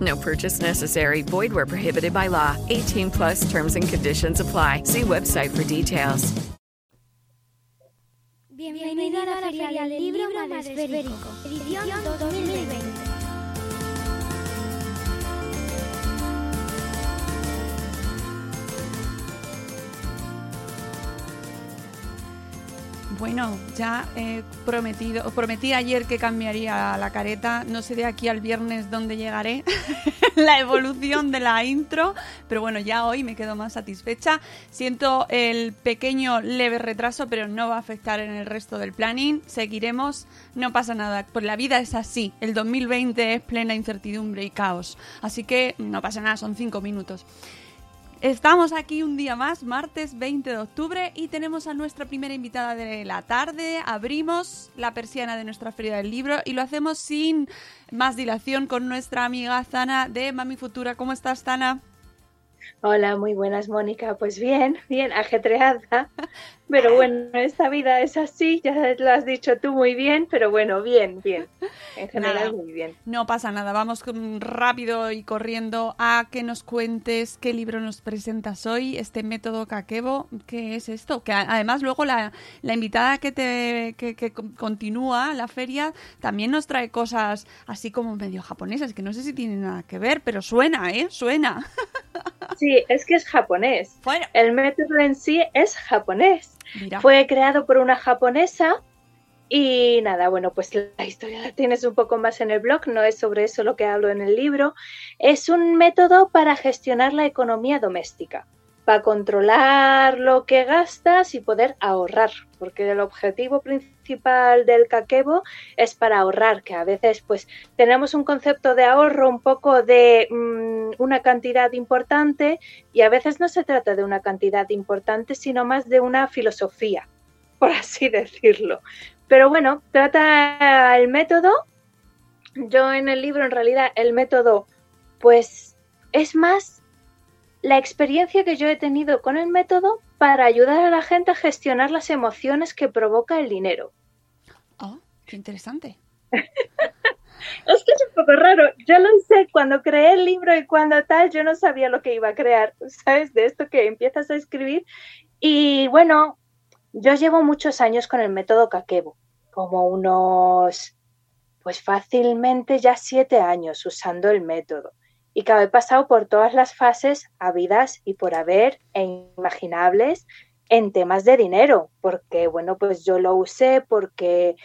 No purchase necessary. Void where prohibited by law. 18 plus terms and conditions apply. See website for details. Bienvenida a la Feria del Libro Madresférico, edición 2020. Bueno, ya he prometido, os prometí ayer que cambiaría la careta. No sé de aquí al viernes dónde llegaré, la evolución de la intro, pero bueno, ya hoy me quedo más satisfecha. Siento el pequeño leve retraso, pero no va a afectar en el resto del planning. Seguiremos, no pasa nada, pues la vida es así. El 2020 es plena incertidumbre y caos, así que no pasa nada, son cinco minutos. Estamos aquí un día más, martes 20 de octubre, y tenemos a nuestra primera invitada de la tarde. Abrimos la persiana de nuestra feria del libro y lo hacemos sin más dilación con nuestra amiga Zana de Mami Futura. ¿Cómo estás, Zana? Hola, muy buenas, Mónica. Pues bien, bien, ajetreada. Pero bueno, esta vida es así, ya lo has dicho tú muy bien, pero bueno, bien, bien. En general, Nada, muy bien. No pasa nada, vamos rápido y corriendo a que nos cuentes qué libro nos presentas hoy, este método Kakebo. ¿Qué es esto? Que además luego la, la invitada que, te, que, que con- continúa la feria también nos trae cosas así como medio japonesas, que no sé si tienen nada que ver, pero suena, ¿eh? Suena. Sí, es que es japonés. Bueno, El método en sí es japonés. Fue creado por una japonesa y nada, bueno, pues la historia la tienes un poco más en el blog, no es sobre eso lo que hablo en el libro. Es un método para gestionar la economía doméstica, para controlar lo que gastas y poder ahorrar, porque el objetivo principal del kakebo es para ahorrar, que a veces pues tenemos un concepto de ahorro un poco de mm, una cantidad importante y a veces no se trata de una cantidad importante, sino más de una filosofía, por así decirlo. Pero bueno, trata el método. Yo en el libro, en realidad, el método, pues es más la experiencia que yo he tenido con el método para ayudar a la gente a gestionar las emociones que provoca el dinero. Oh, qué interesante. Es que es un poco raro. Yo lo sé, cuando creé el libro y cuando tal, yo no sabía lo que iba a crear, ¿sabes? De esto que empiezas a escribir. Y bueno, yo llevo muchos años con el método Kakebo, como unos, pues fácilmente ya siete años usando el método. Y que he pasado por todas las fases habidas y por haber e imaginables en temas de dinero, porque bueno, pues yo lo usé porque,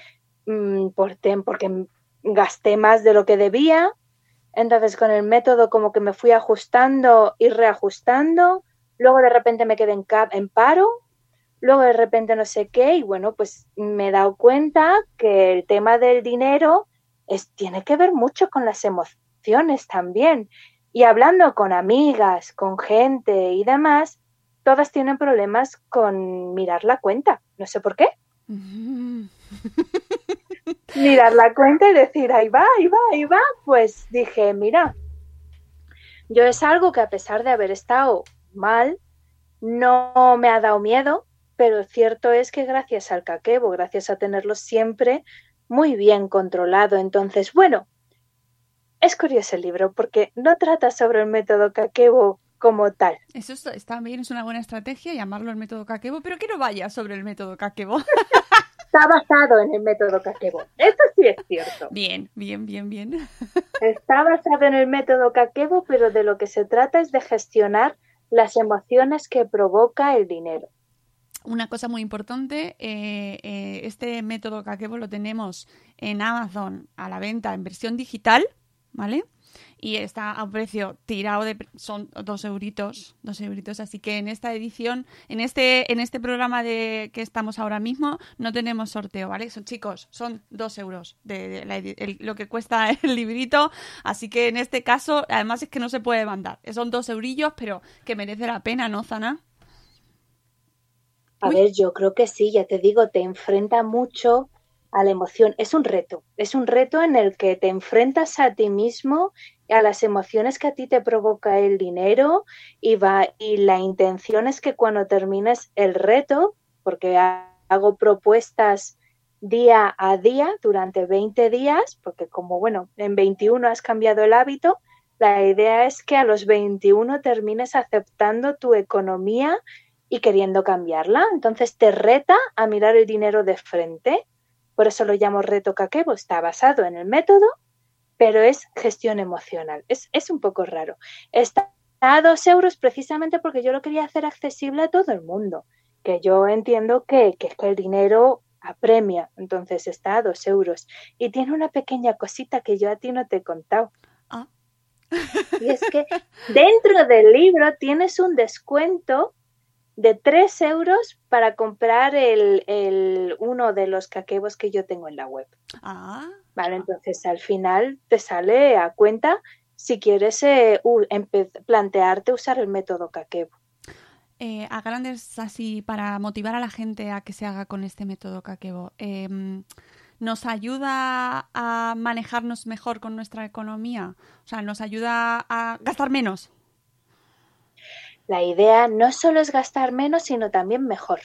mm, por porque gasté más de lo que debía. Entonces con el método como que me fui ajustando y reajustando. Luego de repente me quedé en, en paro. Luego de repente no sé qué. Y bueno, pues me he dado cuenta que el tema del dinero es, tiene que ver mucho con las emociones también. Y hablando con amigas, con gente y demás, todas tienen problemas con mirar la cuenta. No sé por qué. Mirar la cuenta y decir, ahí va, ahí va, ahí va, pues dije, mira, yo es algo que a pesar de haber estado mal, no me ha dado miedo, pero cierto es que gracias al caquebo, gracias a tenerlo siempre muy bien controlado, entonces, bueno, es curioso el libro porque no trata sobre el método caquebo como tal. Eso está, bien, es una buena estrategia llamarlo el método Kakebo, pero que no vaya sobre el método Kakebo. Está basado en el método caquebo. Eso sí es cierto. Bien, bien, bien, bien. Está basado en el método Kakebo, pero de lo que se trata es de gestionar las emociones que provoca el dinero. una cosa muy importante, eh, eh, este método Kakebo lo tenemos en Amazon a la venta en versión digital, ¿vale? Y está a un precio tirado de son dos euritos, dos euritos. Así que en esta edición, en este, en este programa de que estamos ahora mismo, no tenemos sorteo, ¿vale? Son chicos, son dos euros de, la edi- el- lo que cuesta el librito. Así que en este caso, además es que no se puede mandar. Son dos eurillos, pero que merece la pena, ¿no, Zana? A Uy. ver, yo creo que sí, ya te digo, te enfrenta mucho a la emoción. Es un reto, es un reto en el que te enfrentas a ti mismo, a las emociones que a ti te provoca el dinero y va y la intención es que cuando termines el reto, porque ha- hago propuestas día a día durante 20 días, porque como bueno, en 21 has cambiado el hábito, la idea es que a los 21 termines aceptando tu economía y queriendo cambiarla. Entonces te reta a mirar el dinero de frente. Por eso lo llamo reto Kakebo. Está basado en el método, pero es gestión emocional. Es, es un poco raro. Está a dos euros precisamente porque yo lo quería hacer accesible a todo el mundo. Que yo entiendo que, que el dinero apremia. Entonces está a dos euros. Y tiene una pequeña cosita que yo a ti no te he contado. Ah. Y es que dentro del libro tienes un descuento de 3 euros para comprar el, el- uno de los caquebos que yo tengo en la web. Ah, Vale, entonces al final te sale a cuenta si quieres eh, plantearte usar el método caquebo. eh, a grandes así para motivar a la gente a que se haga con este método Kakebo. em, ¿Nos ayuda a manejarnos mejor con nuestra economía? O sea, ¿nos ayuda a gastar menos? La idea no solo es gastar menos, sino también mejor.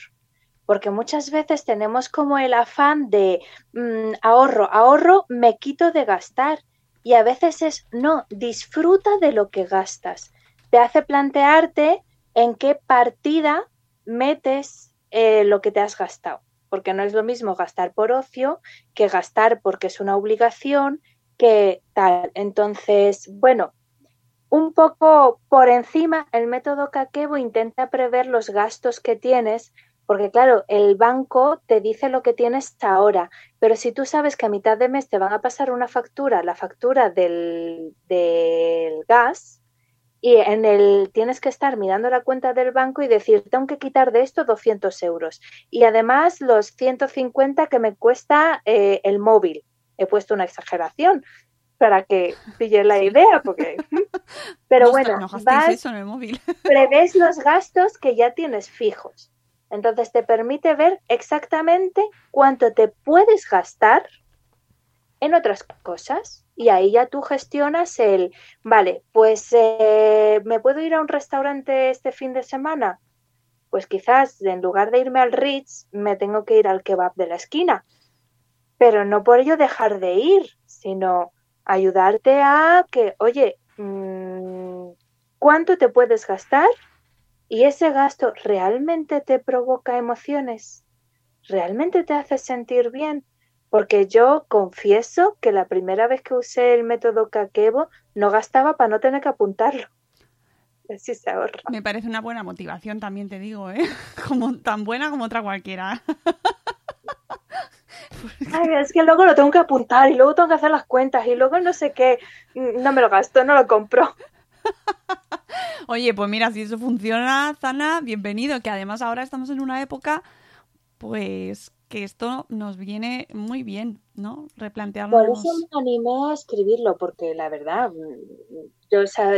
Porque muchas veces tenemos como el afán de mm, ahorro, ahorro, me quito de gastar. Y a veces es, no, disfruta de lo que gastas. Te hace plantearte en qué partida metes eh, lo que te has gastado. Porque no es lo mismo gastar por ocio que gastar porque es una obligación, que tal. Entonces, bueno, un poco por encima, el método Kakebo intenta prever los gastos que tienes, porque claro, el banco te dice lo que tienes ahora, pero si tú sabes que a mitad de mes te van a pasar una factura, la factura del, del gas, y en el tienes que estar mirando la cuenta del banco y decir, tengo que quitar de esto 200 euros. Y además los 150 que me cuesta eh, el móvil. He puesto una exageración para que pille la idea, porque... Pero No, bueno, vas, eso en el móvil. prevés los gastos que ya tienes fijos. Entonces te permite ver exactamente cuánto te puedes gastar en otras cosas. Y ahí ya tú gestionas el, vale, pues eh, me puedo ir a un restaurante este fin de semana. Pues quizás en lugar de irme al Ritz, me tengo que ir al kebab de la esquina. Pero no por ello dejar de ir, sino ayudarte a que, oye, mm, ¿cuánto te puedes gastar? ¿Y ese gasto realmente te provoca emociones? ¿Realmente te hace sentir bien? Porque yo confieso que la primera vez que usé el método Kakebo no gastaba para no tener que apuntarlo. Así se ahorra. Me parece una buena motivación, también te digo, ¿eh? Como, tan buena como otra cualquiera. Ay, es que luego lo tengo que apuntar y luego tengo que hacer las cuentas y luego no sé qué. No me lo gasto, no lo compro. Oye, pues mira, si eso funciona, Zana, bienvenido. Que además ahora estamos en una época, pues que esto nos viene muy bien, ¿no? Replantearnos. Por eso me animé a escribirlo, porque la verdad, mm, yo o sea,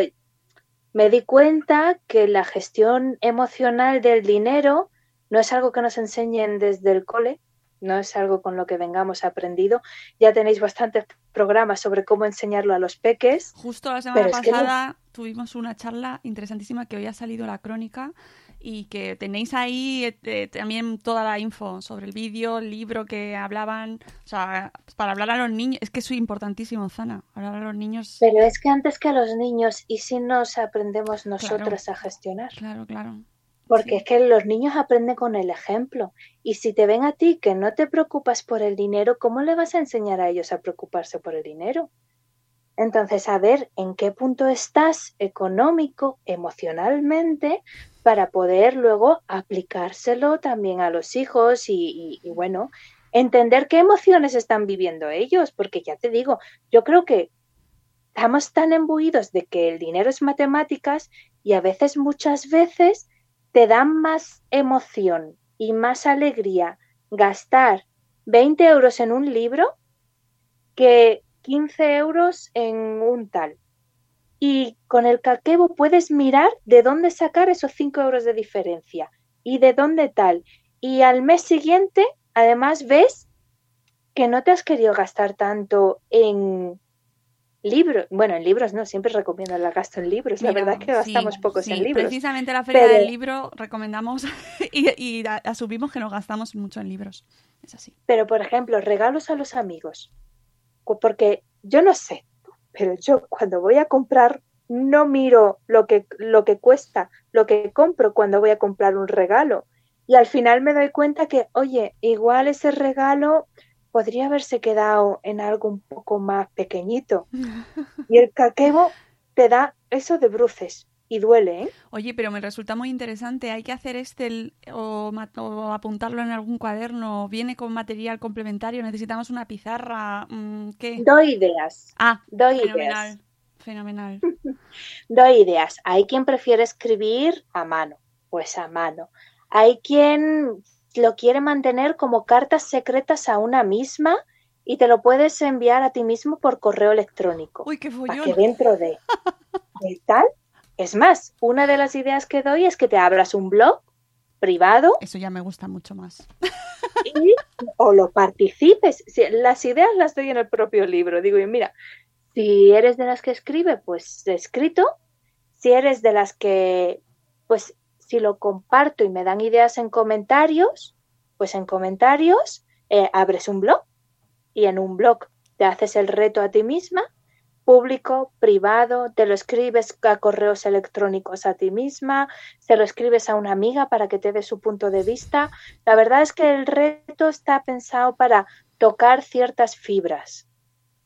me di cuenta que la gestión emocional del dinero no es algo que nos enseñen desde el cole, no es algo con lo que vengamos aprendido. Ya tenéis bastantes programas sobre cómo enseñarlo a los peques. Justo la semana no- pasada tuvimos una charla interesantísima que hoy ha salido la crónica y que tenéis ahí eh, eh, también toda la info sobre el vídeo, el libro que hablaban, o sea, para hablar a los niños, es que es importantísimo, Zana, hablar a los niños. Pero es que antes que a los niños, ¿y si nos aprendemos nosotras a gestionar? Claro, claro. Porque es que los niños aprenden con el ejemplo. Y si te ven a ti que no te preocupas por el dinero, ¿cómo le vas a enseñar a ellos a preocuparse por el dinero? Entonces, a ver en qué punto estás económico, emocionalmente, para poder luego aplicárselo también a los hijos y, y, y, bueno, entender qué emociones están viviendo ellos, porque ya te digo, yo creo que estamos tan embuidos de que el dinero es matemáticas y a veces, muchas veces, te dan más emoción y más alegría gastar 20 euros en un libro que 15 euros en un tal. Y con el caquebo puedes mirar de dónde sacar esos 5 euros de diferencia y de dónde tal. Y al mes siguiente, además, ves que no te has querido gastar tanto en libros. Bueno, en libros no, siempre recomiendo el gasto en libros. La verdad es que gastamos sí, pocos sí, en libros. Precisamente la feria Pero- del libro recomendamos y, y asumimos que nos gastamos mucho en libros. Es así. Pero, por ejemplo, regalos a los amigos. Porque yo no sé, pero yo cuando voy a comprar no miro lo que, lo que cuesta, lo que compro cuando voy a comprar un regalo. Y al final me doy cuenta que, oye, igual ese regalo podría haberse quedado en algo un poco más pequeñito. Y el caquebo te da eso de bruces y duele, ¿eh? Oye, pero me resulta muy interesante. ¿Hay que hacer Excel o, o apuntarlo en algún cuaderno? ¿Viene con material complementario? ¿Necesitamos una pizarra? Mm, ¿Qué? Doy ideas, Ah, doy fenomenal. ideas. Fenomenal. Doy ideas. Hay quien prefiere escribir a mano, pues a mano. Hay quien lo quiere mantener como cartas secretas a una misma y te lo puedes enviar a ti mismo por correo electrónico. Uy, qué Para follón. que dentro de, de tal. Es más, una de las ideas que doy es que te abras un blog privado Eso ya me gusta mucho más. y o lo participes. Las ideas las doy en el propio libro. Digo, y mira, si eres de las que escribe, pues escrito. Si eres de las que, pues si lo comparto y me dan ideas en comentarios, pues en comentarios eh, abres un blog y en un blog te haces el reto a ti misma, público, privado, te lo escribes a correos electrónicos a ti misma, se lo escribes a una amiga para que te dé su punto de vista. La verdad es que el reto está pensado para tocar ciertas fibras.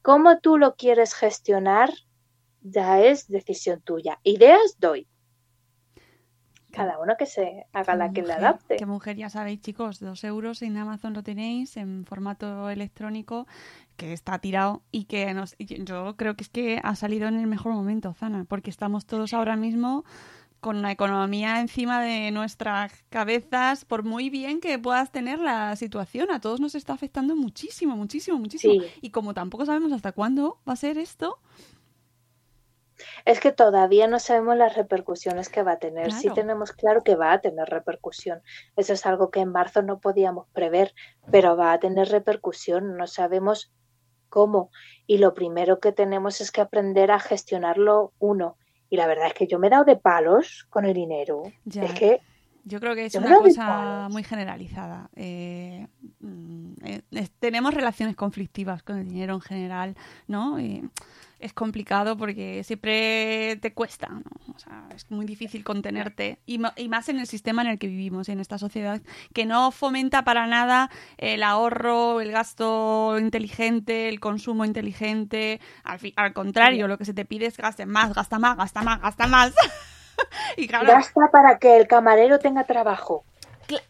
¿Cómo tú lo quieres gestionar? Ya es decisión tuya. Ideas doy. Cada uno que se haga la que le adapte. Qué mujer, ya sabéis, chicos, dos euros en Amazon lo tenéis en formato electrónico que está tirado y que nos, yo creo que es que ha salido en el mejor momento, Zana, porque estamos todos ahora mismo con la economía encima de nuestras cabezas, por muy bien que puedas tener la situación, a todos nos está afectando muchísimo, muchísimo, muchísimo. Sí. Y como tampoco sabemos hasta cuándo va a ser esto, Es que todavía no sabemos las repercusiones que va a tener. Sí Claro. tenemos claro que va a tener repercusión. Eso es algo que en marzo no podíamos prever, pero va a tener repercusión. No sabemos cómo. Y lo primero que tenemos es que aprender a gestionarlo uno. Y la verdad es que yo me he dado de palos con el dinero. Ya. Es que Yo creo que es una cosa muy generalizada. Eh, mm, eh, tenemos relaciones conflictivas con el dinero en general, ¿no? Y es complicado porque siempre te cuesta, ¿no? O sea, es muy difícil contenerte. Y, y más en el sistema en el que vivimos, en esta sociedad, que no fomenta para nada el ahorro, el gasto inteligente, el consumo inteligente. Al, al contrario, lo que se te pide es gaste más, gasta más, gasta más, gasta más. y claro, gasta para que el camarero tenga trabajo.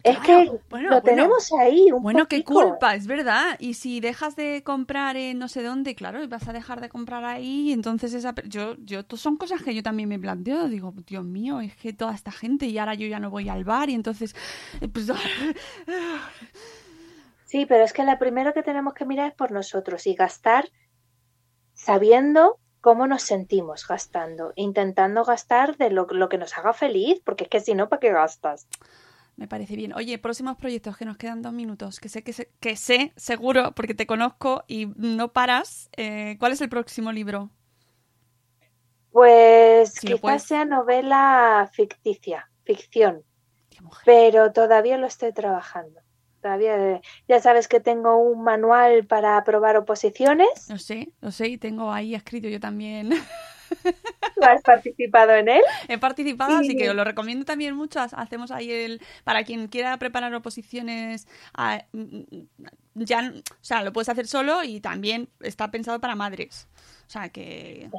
Es que bueno, lo bueno. tenemos ahí. Un Bueno, qué culpa, es verdad. Y si dejas de comprar en no sé dónde, claro, vas a dejar de comprar ahí. Entonces, esa, yo, yo, son cosas que yo también me planteo. Digo, Dios mío, es que toda esta gente y ahora yo ya no voy al bar y entonces, eh, pues, Sí, pero es que la primero que tenemos que mirar es por nosotros y gastar sabiendo cómo nos sentimos gastando, intentando gastar de lo, lo que nos haga feliz, porque es que si no, ¿para qué gastas? me parece bien. Oye, próximos proyectos que nos quedan dos minutos, que sé que, sé, que sé seguro porque te conozco y no paras. Eh, ¿Cuál es el próximo libro? Pues Si quizás sea novela ficticia, ficción, pero todavía lo estoy trabajando. Todavía, ya sabes que tengo un manual para aprobar oposiciones. Lo sé, lo sé y tengo ahí escrito yo también. ¿Tú has participado en él? He participado, así Sí. que os lo recomiendo también mucho. Ha- Hacemos ahí el. Para quien quiera preparar oposiciones, a- mm, ya, o sea, lo puedes hacer solo y también está pensado para madres. O sea que...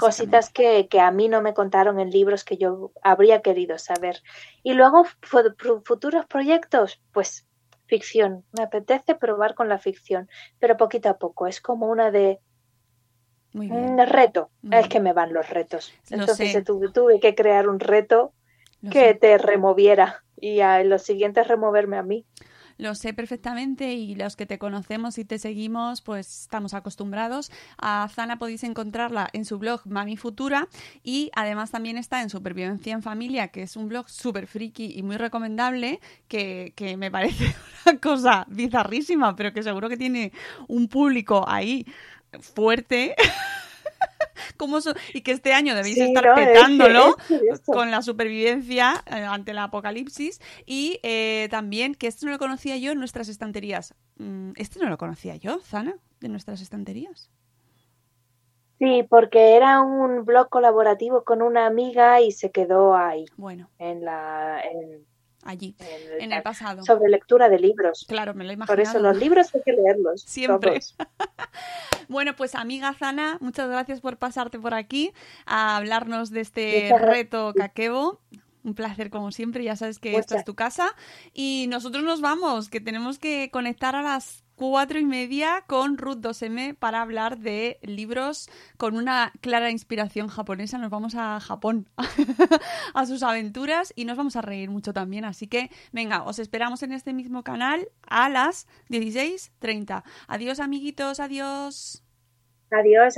Cositas que, que, a mí no me contaron en libros que yo habría querido saber. Y luego, futuros proyectos, pues ficción. Me apetece probar con la ficción, pero poquito a poco. Es como una de... Un reto. es que me van los retos. Entonces tuve, tuve, que crear un reto que te removiera y a los siguientes removerme a mí lo sé perfectamente y los que te conocemos y te seguimos, pues estamos acostumbrados. A Zana podéis encontrarla en su blog Mami Futura y además también está en Supervivencia en Familia, que es un blog súper friki y muy recomendable, que, que me parece una cosa bizarrísima, pero que seguro que tiene un público ahí fuerte. y que este año debéis estar petándolo con la supervivencia eh, ante el apocalipsis y eh, también que esto no lo conocía yo en nuestras estanterías. Mm, este no lo conocía yo, Zana, de nuestras estanterías. Sí, porque era un blog colaborativo con una amiga y se quedó ahí. Bueno. En la allí, en el, pasado. Sobre lectura de libros. Claro, me lo he Por eso los libros hay que leerlos. Siempre. bueno, pues amiga Zana, muchas gracias por pasarte por aquí a hablarnos de este reto Caquebo. Un placer como siempre, ya sabes que esta es tu casa. Y nosotros nos vamos, que tenemos que conectar a las cuatro y media con Ruth 2M para hablar de libros con una clara inspiración japonesa. Nos vamos a Japón a sus aventuras y nos vamos a reír mucho también. Así que, venga, os esperamos en este mismo canal a las 16.30. Adiós, amiguitos, adiós. Adiós.